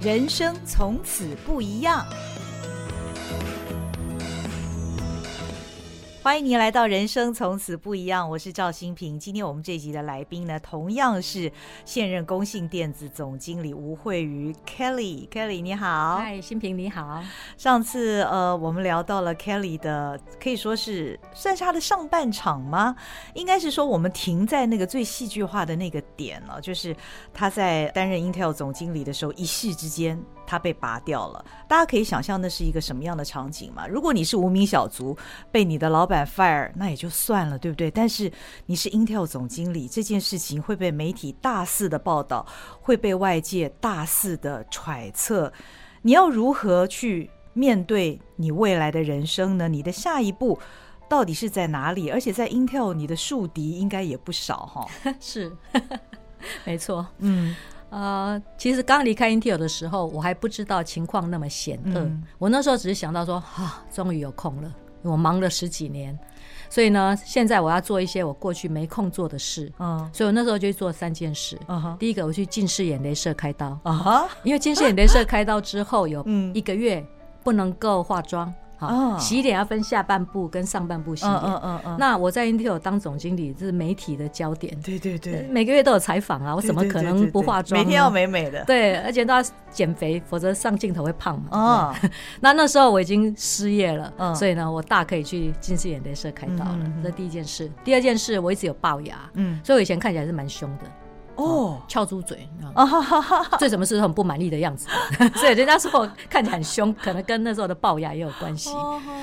人生从此不一样。欢迎您来到《人生从此不一样》，我是赵新平。今天我们这一集的来宾呢，同样是现任工信电子总经理吴惠瑜 Kelly。Kelly 你好，嗨，新平你好。上次呃，我们聊到了 Kelly 的，可以说是算是他的上半场吗？应该是说我们停在那个最戏剧化的那个点了，就是他在担任 Intel 总经理的时候，一夕之间。他被拔掉了，大家可以想象那是一个什么样的场景吗？如果你是无名小卒，被你的老板 fire，那也就算了，对不对？但是你是 Intel 总经理，这件事情会被媒体大肆的报道，会被外界大肆的揣测，你要如何去面对你未来的人生呢？你的下一步到底是在哪里？而且在 Intel，你的树敌应该也不少哈。是，没错，嗯。呃，其实刚离开 Intel 的时候，我还不知道情况那么险恶。嗯、我那时候只是想到说，啊，终于有空了。我忙了十几年，所以呢，现在我要做一些我过去没空做的事。嗯，所以我那时候就做三件事。嗯哼，第一个我去近视眼雷射开刀。啊哈，因为近视眼雷射开刀之后有一个月不能够化妆。好，洗脸要分下半部跟上半部洗脸。嗯嗯嗯。那我在 Intel 当总经理，这是媒体的焦点。对对对。每个月都有采访啊，我怎么可能不化妆？每天要美美的。对，而且都要减肥，否则上镜头会胖嘛。哦。那那时候我已经失业了，所以呢，我大可以去近视眼雷射开刀了。这第一件事。第二件事，我一直有龅牙。嗯。所以我以前看起来是蛮凶的。哦，翘猪嘴，对什么事都很不满意的样子，所以人家说我看起来很凶，可能跟那时候的龅牙也有关系，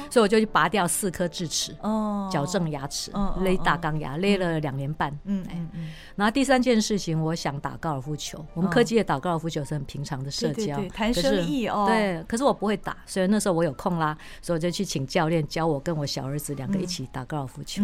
所以我就去拔掉四颗智齿，矫正牙齿，勒大钢牙，勒了两年半。嗯嗯嗯。然后第三件事情，我想打高尔夫球。我们科技也打高尔夫球是很平常的社交，谈生意哦。对，可是我不会打，所以那时候我有空啦，所以我就去请教练教我跟我小儿子两个一起打高尔夫球。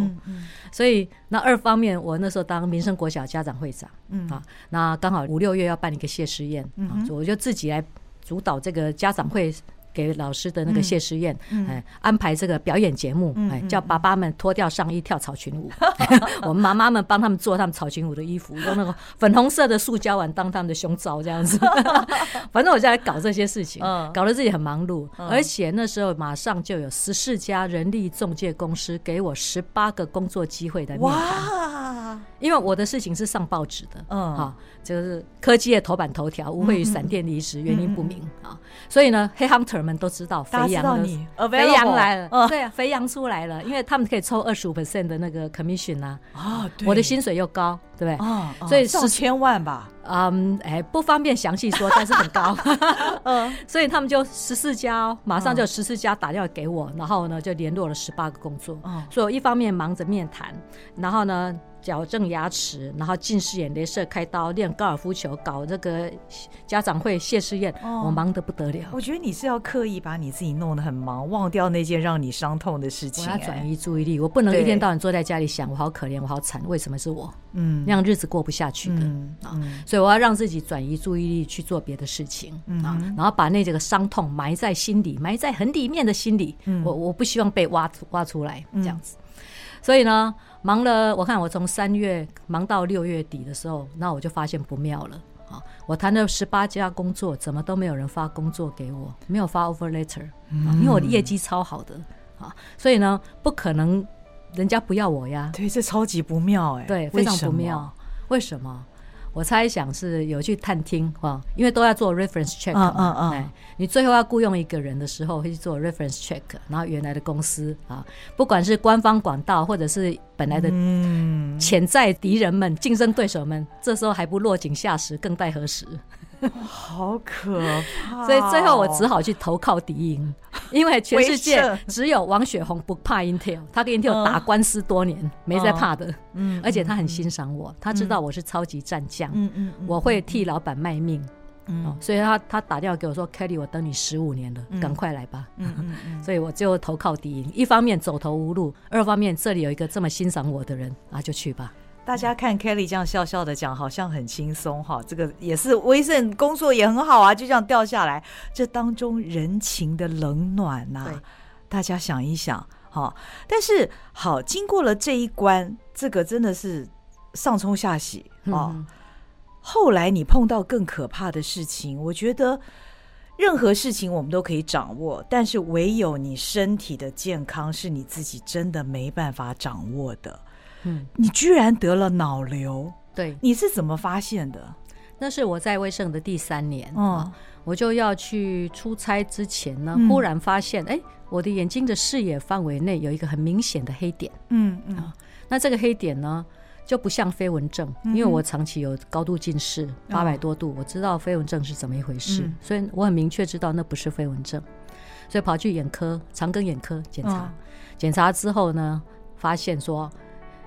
所以那二方面，我那时候当民生国小家长会长。啊，那刚好五六月要办一个谢师宴，啊，我就自己来主导这个家长会。给老师的那个谢师宴，哎，安排这个表演节目，哎，叫爸爸们脱掉上衣跳草裙舞，我们妈妈们帮他们做他们草裙舞的衣服，用那个粉红色的塑胶碗当他们的胸罩，这样子。反正我就来搞这些事情，搞得自己很忙碌，而且那时候马上就有十四家人力中介公司给我十八个工作机会的面谈，因为我的事情是上报纸的，嗯，好，就是科技的头版头条，无会与闪电离职，原因不明啊，所以呢，黑 hunter。们都知道，肥羊的肥羊来了，对啊，肥羊出来了，因为他们可以抽二十五 percent 的那个 commission 啊，啊，我的薪水又高，对不对？所以上千万吧，嗯，哎，不方便详细说，但是很高，嗯，所以他们就十四家，马上就十四家打电话给我，然后呢就联络了十八个工作，嗯所以我一方面忙着面谈，然后呢。矫正牙齿，然后近视眼镭射开刀，练高尔夫球，搞这个家长会谢师宴，哦、我忙得不得了。我觉得你是要刻意把你自己弄得很忙，忘掉那件让你伤痛的事情。我要转移注意力，我不能一天到晚坐在家里想，我好可怜，我好惨，为什么是我？嗯，那样日子过不下去的、嗯嗯、啊。所以我要让自己转移注意力去做别的事情、嗯、啊，然后把那这个伤痛埋在心里，埋在很里面的心里。嗯、我我不希望被挖挖出来，这样子。嗯、所以呢。忙了，我看我从三月忙到六月底的时候，那我就发现不妙了啊！我谈了十八家工作，怎么都没有人发工作给我，没有发 offer letter，因为我的业绩超好的啊，所以呢，不可能人家不要我呀。对，这超级不妙哎，对，非常不妙。为什么？我猜想是有去探听哈，因为都要做 reference check 嘛。嗯嗯嗯。你最后要雇佣一个人的时候，会去做 reference check，然后原来的公司啊，不管是官方管道，或者是本来的潜在敌人们、竞争对手们，这时候还不落井下石，更待何时？好可怕！所以最后我只好去投靠敌营，因为全世界只有王雪红不怕 Intel，他跟 Intel 打官司多年，没在怕的。嗯，而且他很欣赏我，他知道我是超级战将。嗯嗯，我会替老板卖命。嗯，所以他他打电话给我说：“Kelly，我等你十五年了，赶快来吧。”嗯嗯，所以我就投靠敌营，一方面走投无路，二方面这里有一个这么欣赏我的人啊，就去吧。大家看 Kelly 这样笑笑的讲，好像很轻松哈。这个也是威盛工作也很好啊，就这样掉下来。这当中人情的冷暖呐、啊，大家想一想哈。但是好，经过了这一关，这个真的是上冲下洗啊。嗯、后来你碰到更可怕的事情，我觉得任何事情我们都可以掌握，但是唯有你身体的健康是你自己真的没办法掌握的。嗯，你居然得了脑瘤，对，你是怎么发现的？那是我在威盛的第三年，嗯，我就要去出差之前呢，忽然发现，哎，我的眼睛的视野范围内有一个很明显的黑点，嗯嗯，那这个黑点呢，就不像飞蚊症，因为我长期有高度近视，八百多度，我知道飞蚊症是怎么一回事，所以我很明确知道那不是飞蚊症，所以跑去眼科长庚眼科检查，检查之后呢，发现说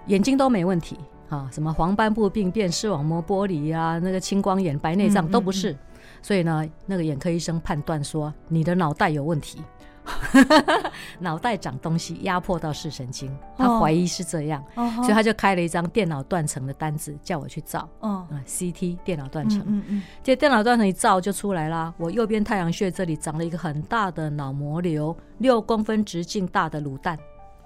眼睛都没问题。啊，什么黄斑部病变、视网膜剥离啊，那个青光眼、白内障都不是，嗯。嗯嗯，所以呢，那个眼科医生判断说你的脑袋有问题，脑袋长东西压迫到视神经，他怀疑是这样，哦、所以他就开了一张电脑断层的单子叫我去照，哦、嗯，CT 电脑断层，嗯嗯，这、嗯、电脑断层一照就出来啦，我右边太阳穴这里长了一个很大的脑膜瘤，六公分直径大的卤蛋。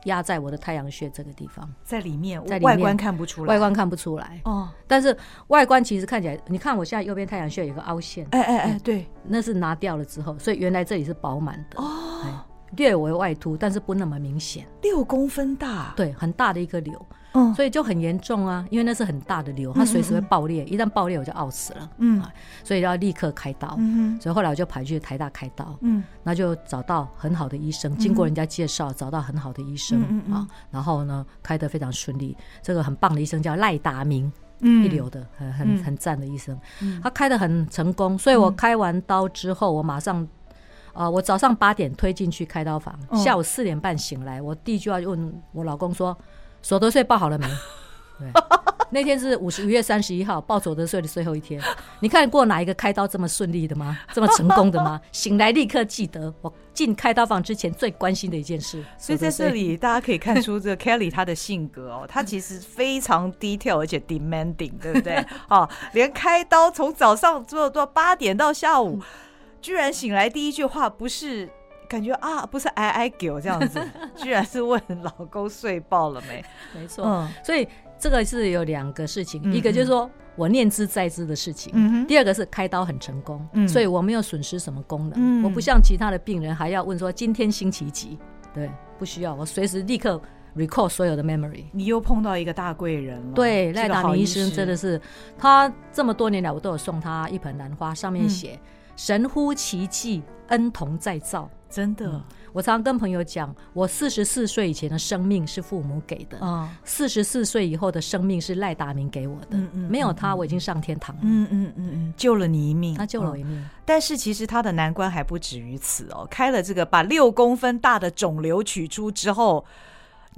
压在我的太阳穴这个地方，在里面，在里面。外观看不出来，外观看不出来。哦。但是外观其实看起来，你看我现在右边太阳穴有个凹陷，哎哎哎，对，那是拿掉了之后，所以原来这里是饱满的。哦，略微外凸，但是不那么明显，六公分大，对，很大的一个瘤。所以就很严重啊，因为那是很大的瘤，它随时会爆裂，一旦爆裂我就熬死了。嗯，所以要立刻开刀。嗯，所以后来我就跑去台大开刀。嗯，那就找到很好的医生，经过人家介绍找到很好的医生啊，然后呢开得非常顺利。这个很棒的医生叫赖达明，一流的，很很很赞的医生。嗯他开得很成功，所以我开完刀之后，我马上，呃，我早上八点推进去开刀房，下午四点半醒来，我第一句话就问我老公说。所得税报好了没？对，那天是五十五月三十一号，报所得税的最后一天。你看过哪一个开刀这么顺利的吗？这么成功的吗？醒来立刻记得，我进开刀房之前最关心的一件事。所以在这里大家可以看出这个 Kelly 她的性格哦，她其实非常 detail 而且 demanding，对不对？哦，连开刀从早上做到八点到下午，居然醒来第一句话不是。感觉啊，不是哎哎给我这样子，居然是问老公睡饱了没？没错，嗯，所以这个是有两个事情，嗯、一个就是说我念之在之的事情，嗯、第二个是开刀很成功，嗯、所以我没有损失什么功能，嗯、我不像其他的病人还要问说今天星期几，对，不需要，我随时立刻 recall 所有的 memory。你又碰到一个大贵人了，对，赖达明医生真的是，他这么多年来我都有送他一盆兰花，上面写、嗯、神乎其技，恩同再造。真的，嗯、我常常跟朋友讲，我四十四岁以前的生命是父母给的，啊、嗯，四十四岁以后的生命是赖达明给我的，嗯嗯，没有他我已经上天堂了，嗯嗯嗯嗯，救了你一命，他救了我一命、嗯。但是其实他的难关还不止于此哦，开了这个把六公分大的肿瘤取出之后，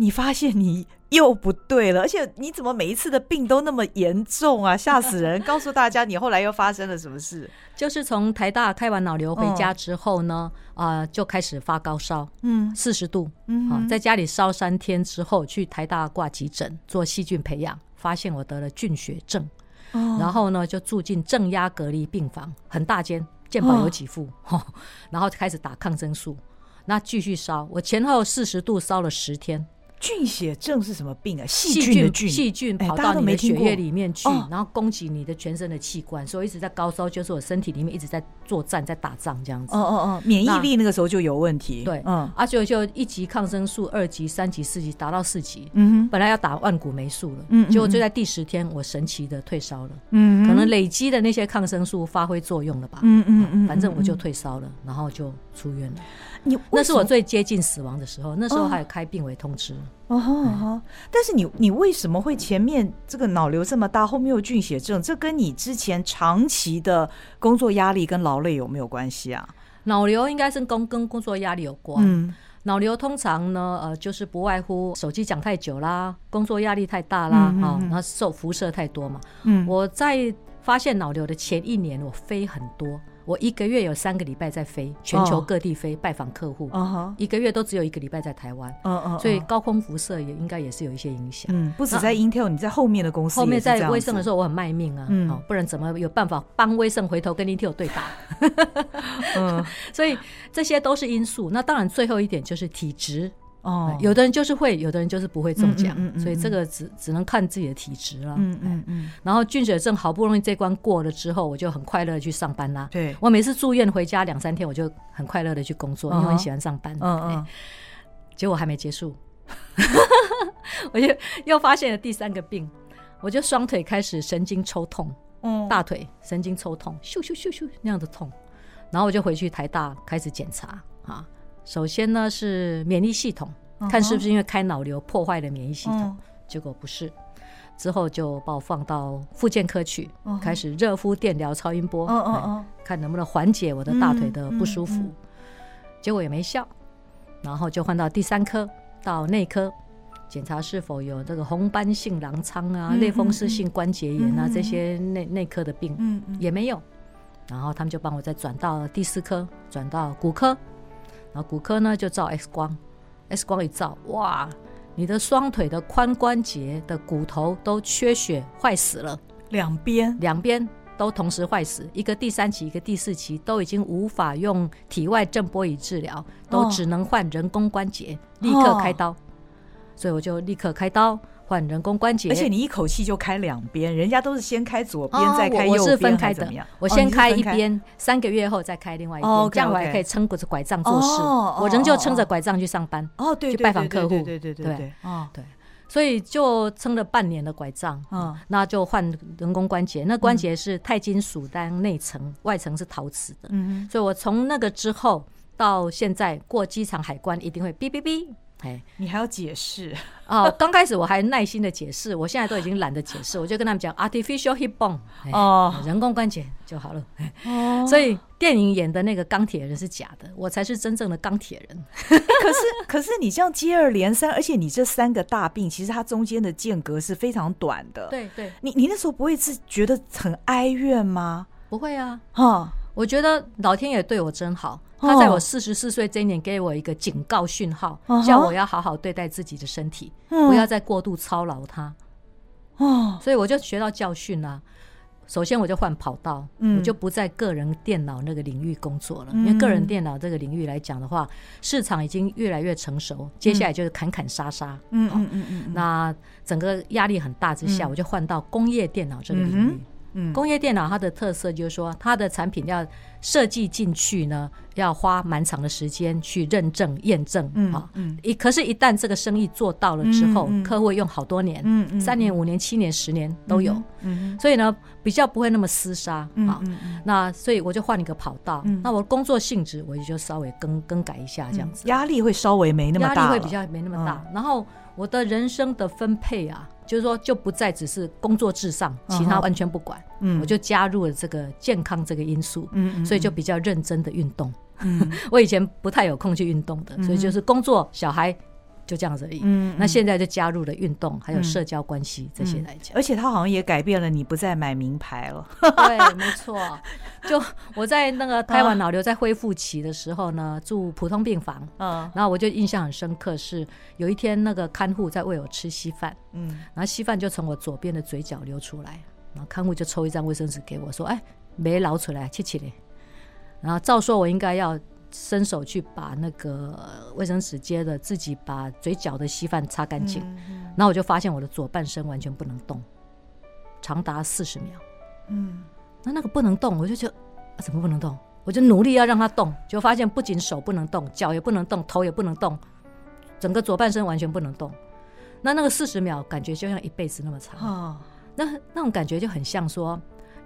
你发现你。又不对了，而且你怎么每一次的病都那么严重啊？吓死人！告诉大家，你后来又发生了什么事？就是从台大开完脑瘤回家之后呢，啊、就开始发高烧，嗯，四十度，嗯哼，在家里烧三天之后，去台大挂急诊做细菌培养，发现我得了菌血症，哦、然后呢就住进正压隔离病房，很大间，健保有几副，哦、然后就开始打抗生素，那继续烧，我前后四十度烧了十天。菌血症是什么病啊？细菌的菌，细菌跑到你的血液里面去，然后攻击你的全身的器官，所以一直在高烧，就是我身体里面一直在作战，在打仗这样子。哦哦哦，免疫力那个时候就有问题。对，嗯，而且就一级抗生素，二级、三级、四级，达到四级。嗯哼，本来要打万古霉素了，嗯，结果就在第十天，我神奇的退烧了。嗯，可能累积的那些抗生素发挥作用了吧。嗯嗯嗯，反正我就退烧了，然后就出院了。你那是我最接近死亡的时候，那时候还有开病危通知。哦吼哦，但是你你为什么会前面这个脑瘤这么大，后面又菌血症？这跟你之前长期的工作压力跟劳累有没有关系啊？脑瘤应该是工跟工作压力有关。嗯，脑瘤通常呢，呃，就是不外乎手机讲太久啦，工作压力太大啦，啊、嗯嗯嗯，然后受辐射太多嘛。嗯，我在发现脑瘤的前一年，我飞很多。我一个月有三个礼拜在飞，全球各地飞拜访客户。一个月都只有一个礼拜在台湾。所以高空辐射也应该也是有一些影响。嗯，不止在 Intel，你在后面的公司。后面在威盛的时候，我很卖命啊，不然怎么有办法帮威盛回头跟 Intel 对打？嗯，所以这些都是因素。那当然，最后一点就是体质。哦，有的人就是会，有的人就是不会中奖，所以这个只只能看自己的体质了。嗯嗯嗯。然后菌血症好不容易这关过了之后，我就很快乐的去上班啦。对，我每次住院回家两三天，我就很快乐的去工作，因为很喜欢上班。嗯嗯。结果还没结束，我就又发现了第三个病，我就双腿开始神经抽痛，嗯，大腿神经抽痛，咻咻咻咻那样的痛，然后我就回去台大开始检查啊。首先呢是免疫系统，看是不是因为开脑瘤破坏了免疫系统，结果不是。之后就把我放到复健科去，开始热敷、电疗、超音波，看能不能缓解我的大腿的不舒服。结果也没效，然后就换到第三科，到内科检查是否有这个红斑性狼疮啊、类风湿性关节炎啊这些内内科的病，也没有。然后他们就帮我再转到第四科，转到骨科。然后骨科呢就照 X 光，X 光一照，哇，你的双腿的髋关节的骨头都缺血坏死了，两边。两边都同时坏死，一个第三期，一个第四期都已经无法用体外震波仪治疗，都只能换人工关节，立刻开刀，所以我就立刻开刀。换人工关节，而且你一口气就开两边，人家都是先开左边再开右边，我是分开的。我先开一边，三个月后再开另外一边，这样我还可以撑着拐杖做事。我仍旧撑着拐杖去上班，哦，对，去拜访客户，对对对对，哦，对，所以就撑了半年的拐杖，嗯，那就换人工关节，那关节是钛金属当内层，外层是陶瓷的，嗯，所以我从那个之后到现在过机场海关一定会哔哔哔。哎，你还要解释 哦？刚开始我还耐心的解释，我现在都已经懒得解释，我就跟他们讲 artificial hip bone 哦，人工关节就好了。哦，所以电影演的那个钢铁人是假的，我才是真正的钢铁人。可是，可是你这样接二连三，而且你这三个大病，其实它中间的间隔是非常短的。对对，你你那时候不会是觉得很哀怨吗？不会啊，哈，我觉得老天爷对我真好。他在我四十四岁这一年给我一个警告讯号，叫我要好好对待自己的身体，不要再过度操劳它。哦，所以我就学到教训了。首先，我就换跑道，我就不在个人电脑那个领域工作了，因为个人电脑这个领域来讲的话，市场已经越来越成熟，接下来就是砍砍杀杀。嗯嗯嗯嗯。那整个压力很大之下，我就换到工业电脑这个领域。嗯，工业电脑它的特色就是说，它的产品要设计进去呢，要花蛮长的时间去认证验证。嗯，好，嗯，一可是，一旦这个生意做到了之后，客户用好多年，嗯嗯，三年、五年、七年、十年都有。嗯，所以呢，比较不会那么厮杀。好，那所以我就换一个跑道。那我工作性质我也就稍微更更改一下，这样子，压力会稍微没那么大，压力会比较没那么大。然后我的人生的分配啊。就是说，就不再只是工作至上，其他完全不管。嗯，我就加入了这个健康这个因素，嗯，所以就比较认真的运动。嗯，我以前不太有空去运动的，所以就是工作、小孩。就这样子而已。嗯，那现在就加入了运动，还有社交关系这些来讲。而且他好像也改变了，你不再买名牌了。对，没错。就我在那个开完脑瘤在恢复期的时候呢，住普通病房。嗯。然后我就印象很深刻，是有一天那个看护在喂我吃稀饭。嗯。然后稀饭就从我左边的嘴角流出来，然后看护就抽一张卫生纸给我说：“哎，没捞出来，切切嘞。”然后照说我应该要。伸手去把那个卫生纸接了，自己把嘴角的稀饭擦干净。然后我就发现我的左半身完全不能动，长达四十秒。嗯，那那个不能动，我就觉得怎么不能动？我就努力要让它动，就发现不仅手不能动，脚也不能动，头也不能动，整个左半身完全不能动。那那个四十秒感觉就像一辈子那么长。哦那那种感觉就很像说。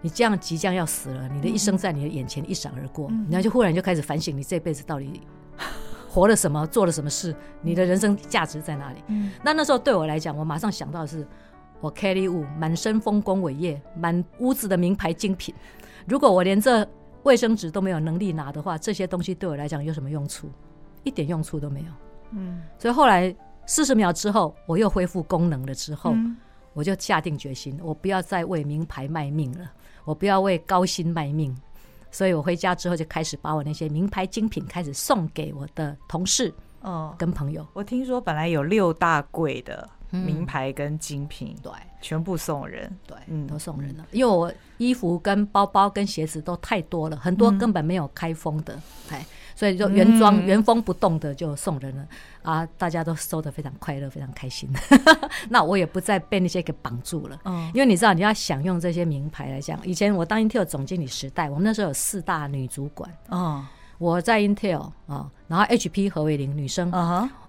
你这样即将要死了，你的一生在你的眼前一闪而过，然后就忽然就开始反省，你这辈子到底活了什么，做了什么事，你的人生价值在哪里？那那时候对我来讲，我马上想到的是，我 Kelly Wu 满身丰功伟业，满屋子的名牌精品，如果我连这卫生纸都没有能力拿的话，这些东西对我来讲有什么用处？一点用处都没有。嗯，所以后来四十秒之后，我又恢复功能了之后，我就下定决心，我不要再为名牌卖命了。我不要为高薪卖命，所以我回家之后就开始把我那些名牌精品开始送给我的同事，哦，跟朋友。我听说本来有六大柜的名牌跟精品，对，全部送人，对，嗯，都送人了。因为我衣服跟包包跟鞋子都太多了，很多根本没有开封的，哎，所以就原装、嗯、原封不动的就送人了。啊，大家都收的非常快乐，非常开心。那我也不再被那些给绑住了，嗯，因为你知道你要享用这些名牌来讲，以前我当 Intel 总经理时代，我们那时候有四大女主管，哦。我在 Intel 啊，然后 HP 何伟玲女生，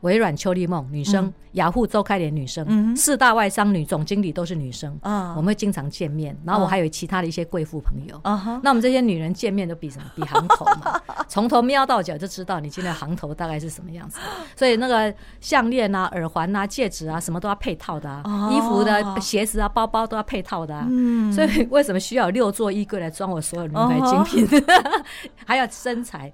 微软邱丽梦女生，雅虎周开莲女生，四大外商女总经理都是女生，我们会经常见面。然后我还有其他的一些贵妇朋友，那我们这些女人见面都比什么？比行头嘛，从头瞄到脚就知道你今天行头大概是什么样子。所以那个项链啊、耳环啊、戒指啊，什么都要配套的啊，衣服的、鞋子啊、包包都要配套的啊。所以为什么需要六座衣柜来装我所有名牌精品？还有身材。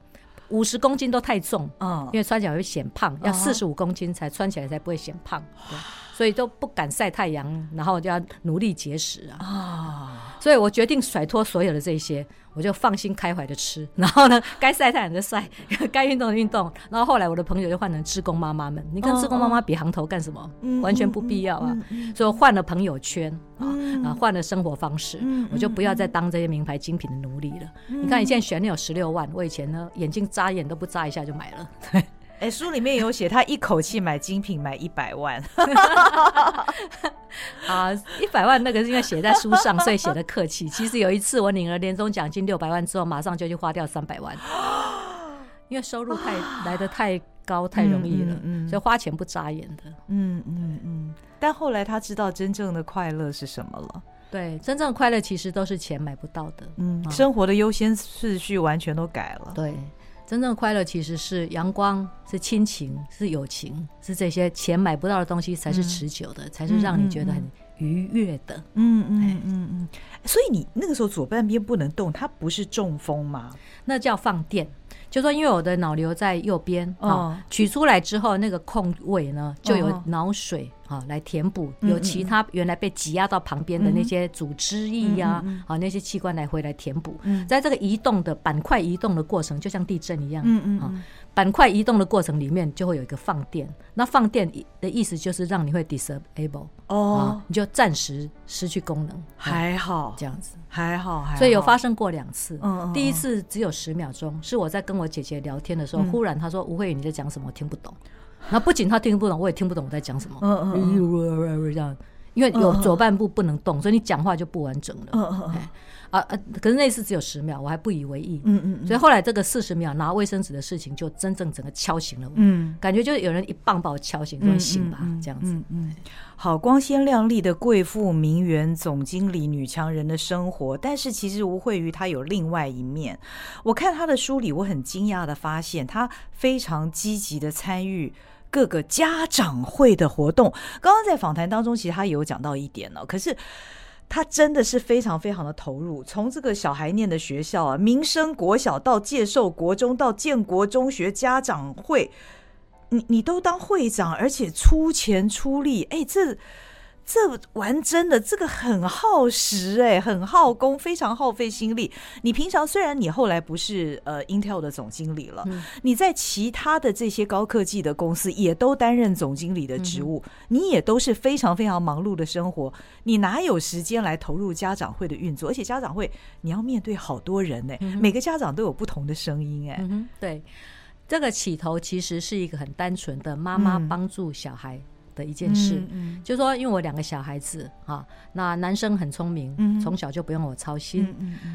五十公斤都太重，嗯，因为穿起来会显胖，要四十五公斤才穿起来才不会显胖，对，所以都不敢晒太阳，然后就要努力节食啊，所以我决定甩脱所有的这些。我就放心开怀的吃，然后呢，该晒太阳的晒，该运动的运动。然后后来我的朋友就换成志工妈妈们，你跟志工妈妈比行头干什么？完全不必要啊！所以我换了朋友圈啊，啊，换了生活方式，我就不要再当这些名牌精品的奴隶了。你看，你现在选你有十六万，我以前呢，眼睛眨眼都不眨一下就买了。哎，书里面有写，他一口气买精品买一百万。啊，一百万那个是因为写在书上，所以写的客气。其实有一次我领了年终奖金六百万之后，马上就去花掉三百万，因为收入太来的太高太容易了，嗯所以花钱不眨眼的。嗯嗯嗯。但后来他知道真正的快乐是什么了。对，真正的快乐其实都是钱买不到的。嗯，生活的优先次序完全都改了。对。真正的快乐其实是阳光，是亲情，是友情，是这些钱买不到的东西才是持久的，嗯、才是让你觉得很愉悦的。嗯嗯嗯嗯。所以你那个时候左半边不能动，它不是中风吗？那叫放电。就说因为我的脑瘤在右边，哦，取出来之后那个空位呢，就有脑水。啊，来填补有其他原来被挤压到旁边的那些组织液呀，啊，那些器官来回来填补。在这个移动的板块移动的过程，就像地震一样。啊，板块移动的过程里面就会有一个放电。那放电的意思就是让你会 disable 哦，你就暂时失去功能。还好这样子，还好还好。所以有发生过两次。嗯。第一次只有十秒钟，是我在跟我姐姐聊天的时候，忽然她说：“吴慧宇，你在讲什么？我听不懂。”那不仅他听不懂，我也听不懂我在讲什么。嗯嗯嗯，这样，因为有左半部不能动，所以你讲话就不完整了。嗯嗯嗯。啊啊！可是那次只有十秒，我还不以为意。嗯嗯。所以后来这个四十秒拿卫生纸的事情，就真正整个敲醒了我。嗯。感觉就是有人一棒把我敲醒，说醒吧，这样子。嗯嗯。好光鲜亮丽的贵妇名媛总经理女强人的生活，但是其实吴惠瑜她有另外一面。我看她的书里，我很惊讶的发现，她非常积极的参与。各个家长会的活动，刚刚在访谈当中，其实他也有讲到一点呢。可是他真的是非常非常的投入，从这个小孩念的学校啊，民生国小到介寿国中到建国中学家长会，你你都当会长，而且出钱出力，哎，这。这玩真的，这个很耗时哎，很耗工，非常耗费心力。你平常虽然你后来不是呃 Intel 的总经理了，嗯、你在其他的这些高科技的公司也都担任总经理的职务，嗯、你也都是非常非常忙碌的生活，你哪有时间来投入家长会的运作？而且家长会你要面对好多人哎，嗯、每个家长都有不同的声音哎、嗯。对，这个起头其实是一个很单纯的妈妈帮助小孩。嗯的一件事，嗯嗯、就说因为我两个小孩子啊，那男生很聪明，嗯、从小就不用我操心。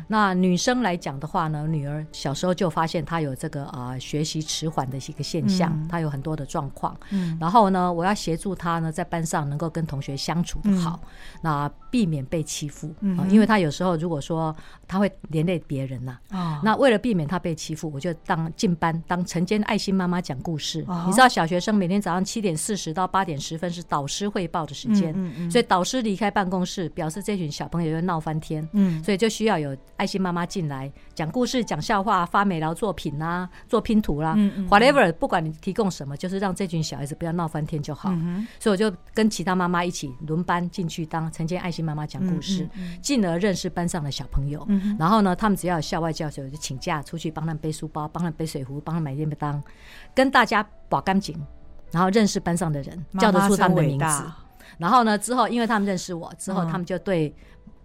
那女生来讲的话呢，女儿小时候就发现她有这个啊、呃、学习迟缓的一个现象，嗯、她有很多的状况。嗯、然后呢，我要协助她呢，在班上能够跟同学相处的好，嗯、那避免被欺负。嗯、因为她有时候如果说她会连累别人呐、啊，哦、那为了避免她被欺负，我就当进班当晨间爱心妈妈讲故事。哦、你知道小学生每天早上七点四十到八点十分是导师汇报的时间，嗯嗯嗯、所以导师离开办公室，表示这群小朋友要闹翻天，嗯、所以就需要有爱心妈妈进来讲故事、讲笑话、发美劳作品啊、做拼图啦、啊嗯嗯、，whatever，不管你提供什么，就是让这群小孩子不要闹翻天就好。所以我就跟其他妈妈一起轮班进去当晨间爱心妈妈讲故事，进、而认识班上的小朋友。然后呢，他们只要有校外教学，我就请假出去帮他们背书包、帮他们背水壶、帮他们买便当，跟大家保干净。然后认识班上的人，叫得出他们的名字。然后呢，之后因为他们认识我，之后他们就对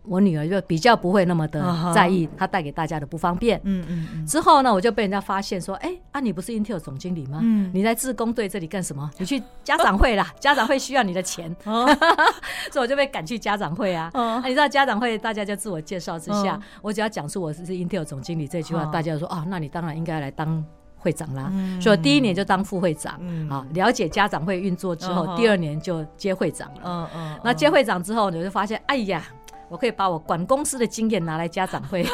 我女儿就比较不会那么的在意她带给大家的不方便。嗯嗯嗯。之后呢，我就被人家发现说，哎，啊，你不是 Intel 总经理吗？嗯。你在自工队这里干什么？你去家长会啦，家长会需要你的钱，所以我就被赶去家长会啊。哦你知道家长会大家就自我介绍之下，我只要讲出我是 Intel 总经理这句话，大家就说哦，那你当然应该来当会长啦。所以第一年就当副会长，啊，了解家长会运作之后，第二年就接会长了。嗯嗯。那接会长之后，你就发现，哎呀。我可以把我管公司的经验拿来家长会，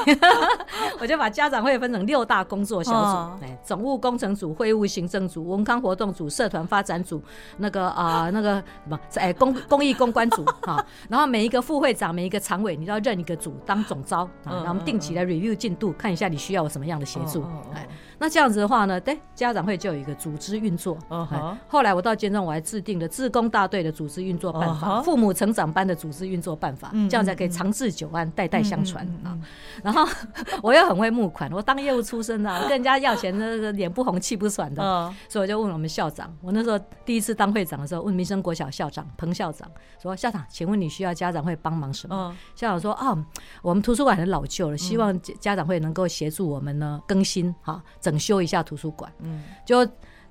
我就把家长会分成六大工作小组，哎，总务工程组、会务行政组、文康活动组、社团发展组，那个啊，那个什么，哎，公公益公关组啊，然后每一个副会长、每一个常委，你都要任一个组当总招啊，然后我们定期来 review 进度，看一下你需要我什么样的协助，哎。那这样子的话呢，对家长会就有一个组织运作。Uh huh. 后来我到建中，我还制定了自工大队的组织运作办法，uh. 父母成长班的组织运作办法，uh. 这样才可以长治久安，代代相传啊。然后 我又很会募款，我当业务出身啊，跟人家要钱那个脸不红气不喘的，uh. 所以我就问我们校长，我那时候第一次当会长的时候，问民生国小校长彭校长说：“校长，请问你需要家长会帮忙什么？” uh. 校长说：“啊，我们图书馆很老旧了，希望家长会能够协助我们呢更新哈。”整修一下图书馆，嗯，就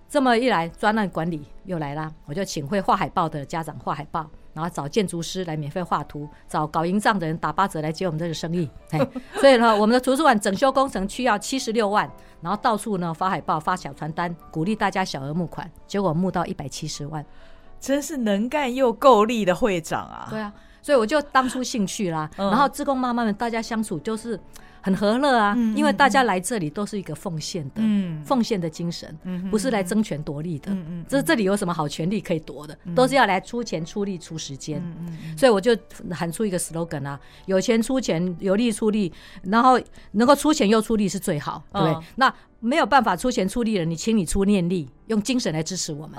这么一来，专案管理又来啦。我就请会画海报的家长画海报，然后找建筑师来免费画图，找搞营帐的人打八折来接我们这个生意。所以呢，我们的图书馆整修工程需要七十六万，然后到处呢发海报、发小传单，鼓励大家小额募款，结果募到一百七十万，真是能干又够力的会长啊！对啊，所以我就当初兴趣啦，嗯、然后志工妈妈们大家相处就是。很和乐啊，因为大家来这里都是一个奉献的，奉献的精神，不是来争权夺利的。这这里有什么好权利可以夺的？都是要来出钱出力出时间。所以我就喊出一个 slogan 啊：有钱出钱，有力出力，然后能够出钱又出力是最好，对不对？那没有办法出钱出力了，你请你出念力，用精神来支持我们。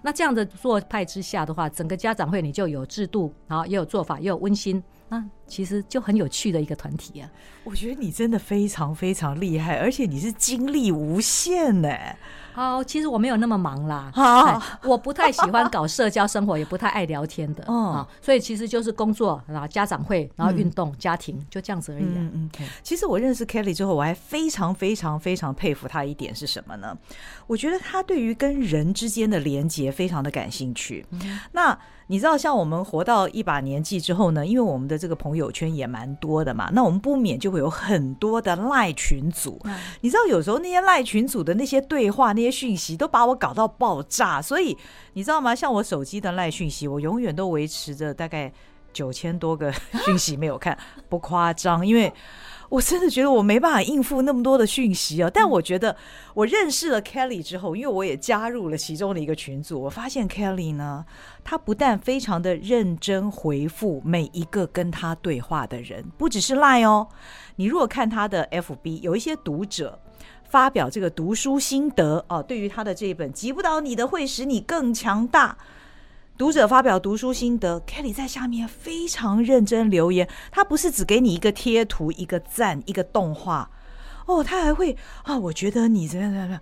那这样的做派之下的话，整个家长会你就有制度，然后也有做法，也有温馨。那其实就很有趣的一个团体啊！我觉得你真的非常非常厉害，而且你是精力无限呢。好，其实我没有那么忙啦。好，我不太喜欢搞社交生活，也不太爱聊天的。哦，所以其实就是工作，然后家长会，然后运动，家庭就这样子而已。嗯嗯。其实我认识 Kelly 之后，我还非常非常非常佩服他一点是什么呢？我觉得他对于跟人之间的连接非常的感兴趣。那。你知道，像我们活到一把年纪之后呢，因为我们的这个朋友圈也蛮多的嘛，那我们不免就会有很多的赖群组。你知道，有时候那些赖群组的那些对话、那些讯息，都把我搞到爆炸。所以你知道吗？像我手机的赖讯息，我永远都维持着大概九千多个 讯息没有看，不夸张，因为。我真的觉得我没办法应付那么多的讯息啊！但我觉得我认识了 Kelly 之后，因为我也加入了其中的一个群组，我发现 Kelly 呢，他不但非常的认真回复每一个跟他对话的人，不只是 Line 哦。你如果看他的 FB，有一些读者发表这个读书心得哦，对于他的这一本《击不倒你的会使你更强大》。读者发表读书心得，Kelly 在下面非常认真留言。他不是只给你一个贴图、一个赞、一个动画，哦，他还会啊，我觉得你怎么样怎么样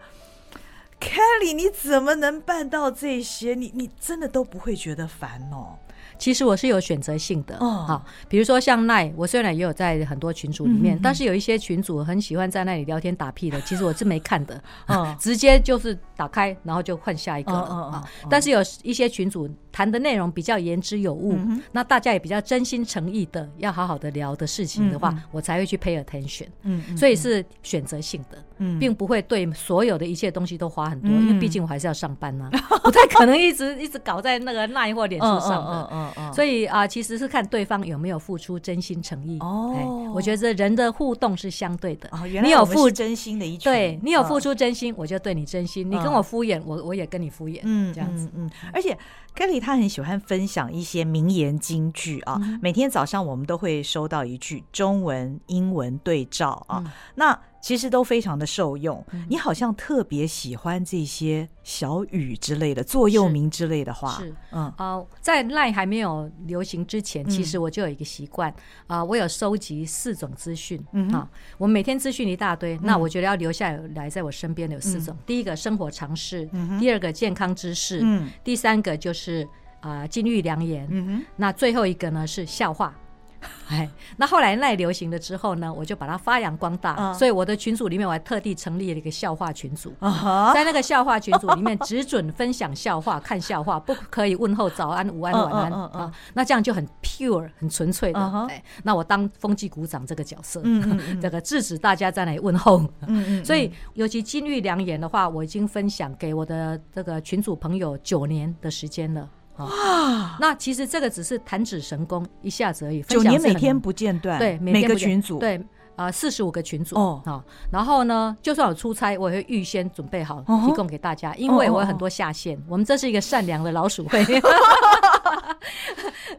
，Kelly 你怎么能办到这些？你你真的都不会觉得烦哦？其实我是有选择性的，好，比如说像赖，我虽然也有在很多群组里面，但是有一些群组很喜欢在那里聊天打屁的，其实我是没看的，直接就是打开，然后就换下一个了啊。但是有一些群组谈的内容比较言之有物，那大家也比较真心诚意的要好好的聊的事情的话，我才会去 pay attention。嗯，所以是选择性的，并不会对所有的一切东西都花很多，因为毕竟我还是要上班呐，不太可能一直 一直搞在那个那一或脸书上的嗯嗯。所以啊，其实是看对方有没有付出真心诚意。哦，我觉得人的互动是相对的。哦，原来你有付真心的一对，你有付出真心，我就对你真心。你跟我敷衍，我我也跟你敷衍。嗯，这样子。嗯，而且 Kelly 他很喜欢分享一些名言金句啊。每天早上我们都会收到一句中文英文对照啊。那其实都非常的受用。你好像特别喜欢这些小语之类的座右铭之类的话。是，嗯，啊，在 LINE 还没有流行之前，其实我就有一个习惯啊，我有收集四种资讯啊。我每天资讯一大堆，那我觉得要留下来在我身边的有四种。第一个生活常识，第二个健康知识，第三个就是啊金玉良言，那最后一个呢是笑话。哎，那后来赖流行了之后呢，我就把它发扬光大。Uh, 所以我的群组里面，我还特地成立了一个笑话群组。Uh. 在那个笑话群组里面，只准分享笑话、看笑话，不可以问候早安、午安、晚安、uh, uh, uh, uh. 啊。那这样就很 pure、很纯粹的。Uh 那我当风纪股长这个角色，uh. 这个制止大家在那里问候。Uh. 所以，尤其金玉良言的话，我已经分享给我的这个群组朋友九年的时间了。哇，那其实这个只是弹指神功，一下子而已。九年每天不间断，对，每个群组，对啊，四十五个群组哦。好，然后呢，就算我出差，我也会预先准备好提供给大家，因为我有很多下线。我们这是一个善良的老鼠会。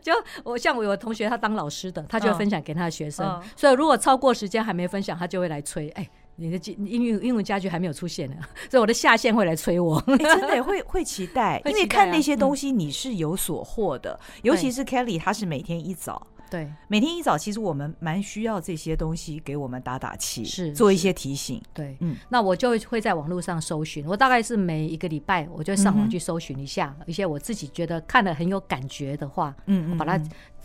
就我像我有同学，他当老师的，他就分享给他的学生。所以如果超过时间还没分享，他就会来催。哎。你的英英英文家具还没有出现呢，所以我的下线会来催我。欸、真的会会期待，因为看那些东西你是有所获的，嗯、尤其是 Kelly，他是每天一早。对，每天一早，其实我们蛮需要这些东西给我们打打气，是做一些提醒。对，嗯，那我就会在网络上搜寻，我大概是每一个礼拜，我就上网去搜寻一下一些我自己觉得看了很有感觉的话，嗯，嗯，把它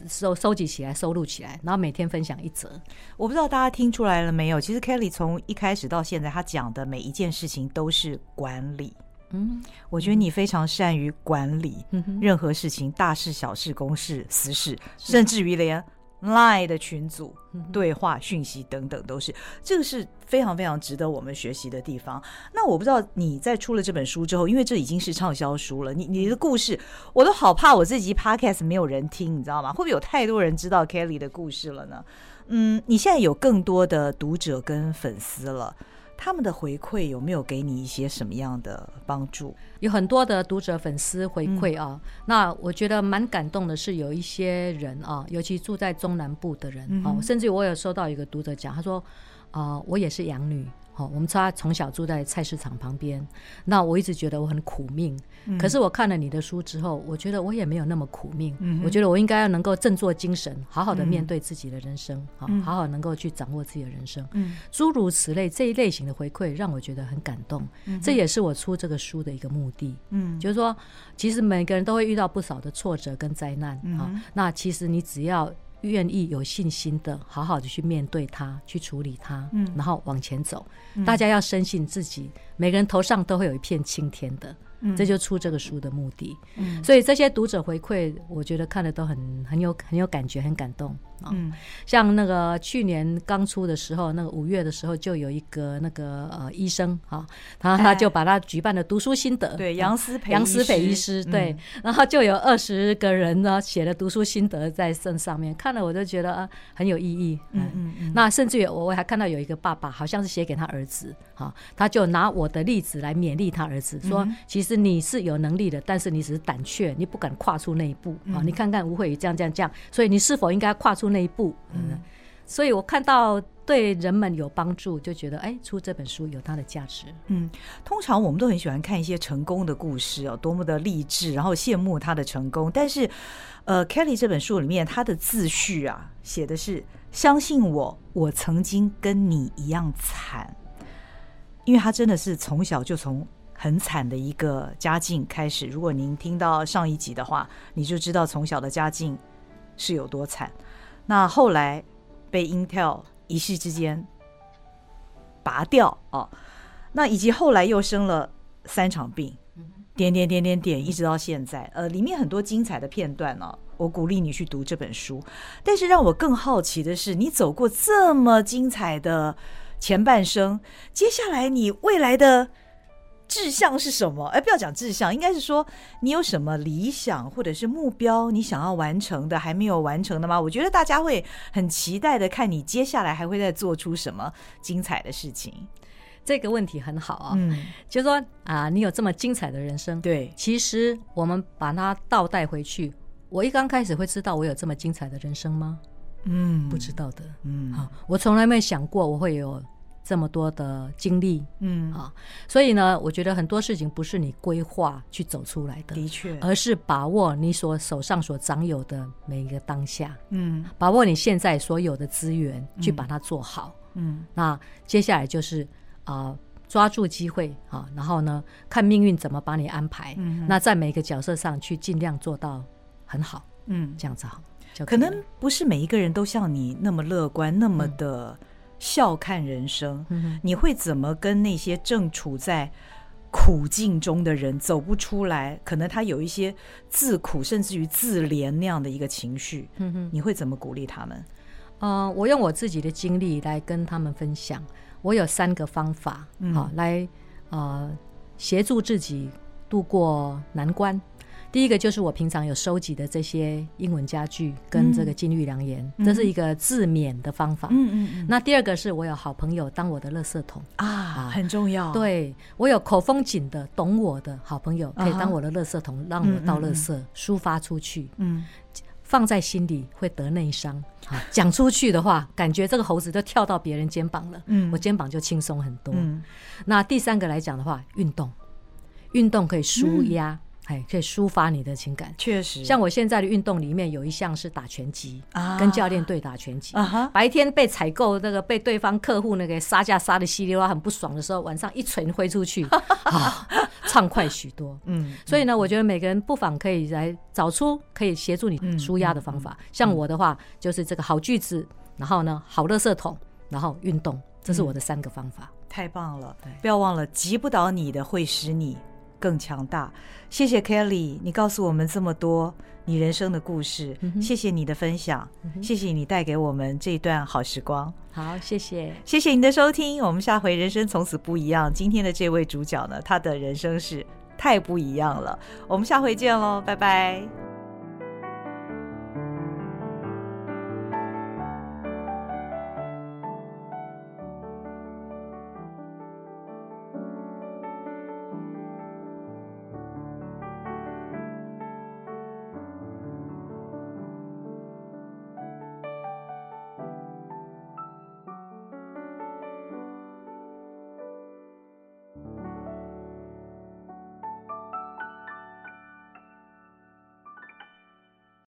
收收集起来，收录起来，然后每天分享一则。我不知道大家听出来了没有？其实 Kelly 从一开始到现在，他讲的每一件事情都是管理。嗯，我觉得你非常善于管理任何事情，大事、小事、公事、私事，甚至于连 Line 的群组对话讯息等等，都是这个是非常非常值得我们学习的地方。那我不知道你在出了这本书之后，因为这已经是畅销书了，你你的故事我都好怕我这集 Podcast 没有人听，你知道吗？会不会有太多人知道 Kelly 的故事了呢？嗯，你现在有更多的读者跟粉丝了。他们的回馈有没有给你一些什么样的帮助？有很多的读者粉丝回馈啊，嗯、那我觉得蛮感动的是，有一些人啊，尤其住在中南部的人啊，嗯、甚至我有收到一个读者讲，他说啊，我也是养女。好，我们他从小住在菜市场旁边。那我一直觉得我很苦命，嗯、可是我看了你的书之后，我觉得我也没有那么苦命。嗯、我觉得我应该要能够振作精神，好好的面对自己的人生，好、嗯、好好能够去掌握自己的人生。嗯，诸如此类这一类型的回馈，让我觉得很感动。嗯，这也是我出这个书的一个目的。嗯，就是说，其实每个人都会遇到不少的挫折跟灾难。嗯哼，那其实你只要。愿意有信心的，好好的去面对它，去处理它，嗯，然后往前走。嗯，大家要深信自己，每个人头上都会有一片青天的。嗯。这就出这个书的目的，嗯，所以这些读者回馈，我觉得看了都很很有很有感觉，很感动啊。嗯，像那个去年刚出的时候，那个五月的时候，就有一个那个呃医生啊，他他就把他举办的读书心得，对杨思培杨思培医师，对，然后就有二十个人呢写了读书心得在这上面，看了我就觉得啊很有意义。嗯嗯嗯。那甚至于我我还看到有一个爸爸，好像是写给他儿子，哈，他就拿我的例子来勉励他儿子，说其实。你是有能力的，但是你只是胆怯，你不敢跨出那一步啊！你看看吴慧宇这样这样这样，所以你是否应该跨出那一步？嗯，所以我看到对人们有帮助，就觉得哎，出这本书有它的价值。嗯，通常我们都很喜欢看一些成功的故事哦，多么的励志，然后羡慕他的成功。但是，呃，Kelly 这本书里面他的自序啊，写的是相信我，我曾经跟你一样惨，因为他真的是从小就从。很惨的一个家境开始。如果您听到上一集的话，你就知道从小的家境是有多惨。那后来被 Intel 一夕之间拔掉哦，那以及后来又生了三场病，点点点点点，一直到现在。呃，里面很多精彩的片段呢、哦，我鼓励你去读这本书。但是让我更好奇的是，你走过这么精彩的前半生，接下来你未来的。志向是什么？哎，不要讲志向，应该是说你有什么理想或者是目标，你想要完成的还没有完成的吗？我觉得大家会很期待的看你接下来还会再做出什么精彩的事情。这个问题很好啊，嗯，就是说啊，你有这么精彩的人生，对，其实我们把它倒带回去，我一刚开始会知道我有这么精彩的人生吗？嗯，不知道的，嗯，好，我从来没想过我会有。这么多的经历，嗯。啊，所以呢，我觉得很多事情不是你规划去走出来的，的确，而是把握你所手上所掌有的每一个当下，嗯，把握你现在所有的资源去把它做好，嗯，那接下来就是啊、呃，抓住机会啊，然后呢，看命运怎么把你安排，嗯，那在每个角色上去尽量做到很好，嗯，这样子好。可能不是每一个人都像你那么乐观，那么的笑看人生。嗯、你会怎么跟那些正处在苦境中的人走不出来？可能他有一些自苦，甚至于自怜那样的一个情绪。你会怎么鼓励他们？呃，我用我自己的经历来跟他们分享。我有三个方法，好、嗯哦、来呃协助自己度过难关。第一个就是我平常有收集的这些英文佳句跟这个金玉良言，嗯、这是一个自勉的方法。嗯嗯嗯。那第二个是我有好朋友当我的垃圾桶啊，啊，很重要。对，我有口风紧的懂我的好朋友，可以当我的垃圾桶，让我倒垃圾，抒发出去。嗯，放在心里会得内伤，啊，讲出去的话，感觉这个猴子都跳到别人肩膀了，嗯，我肩膀就轻松很多。嗯，那第三个来讲的话，运动，运动可以舒压。嗯哎，可以抒发你的情感，确实。像我现在的运动里面有一项是打拳击啊，跟教练对打拳击。啊、白天被采购那个被对方客户那个杀价杀的稀里哗，很不爽的时候，晚上一拳挥出去，啊，畅快许多。嗯，所以呢，我觉得每个人不妨可以来找出可以协助你舒压的方法。嗯、像我的话，就是这个好句子，然后呢，好垃圾桶，然后运动，这是我的三个方法。太棒了！对，不要忘了，击不倒你的会使你更强大。谢谢 Kelly，你告诉我们这么多你人生的故事，嗯、谢谢你的分享，嗯、谢谢你带给我们这一段好时光。好，谢谢，谢谢你的收听，我们下回人生从此不一样。今天的这位主角呢，他的人生是太不一样了。我们下回见喽，拜拜。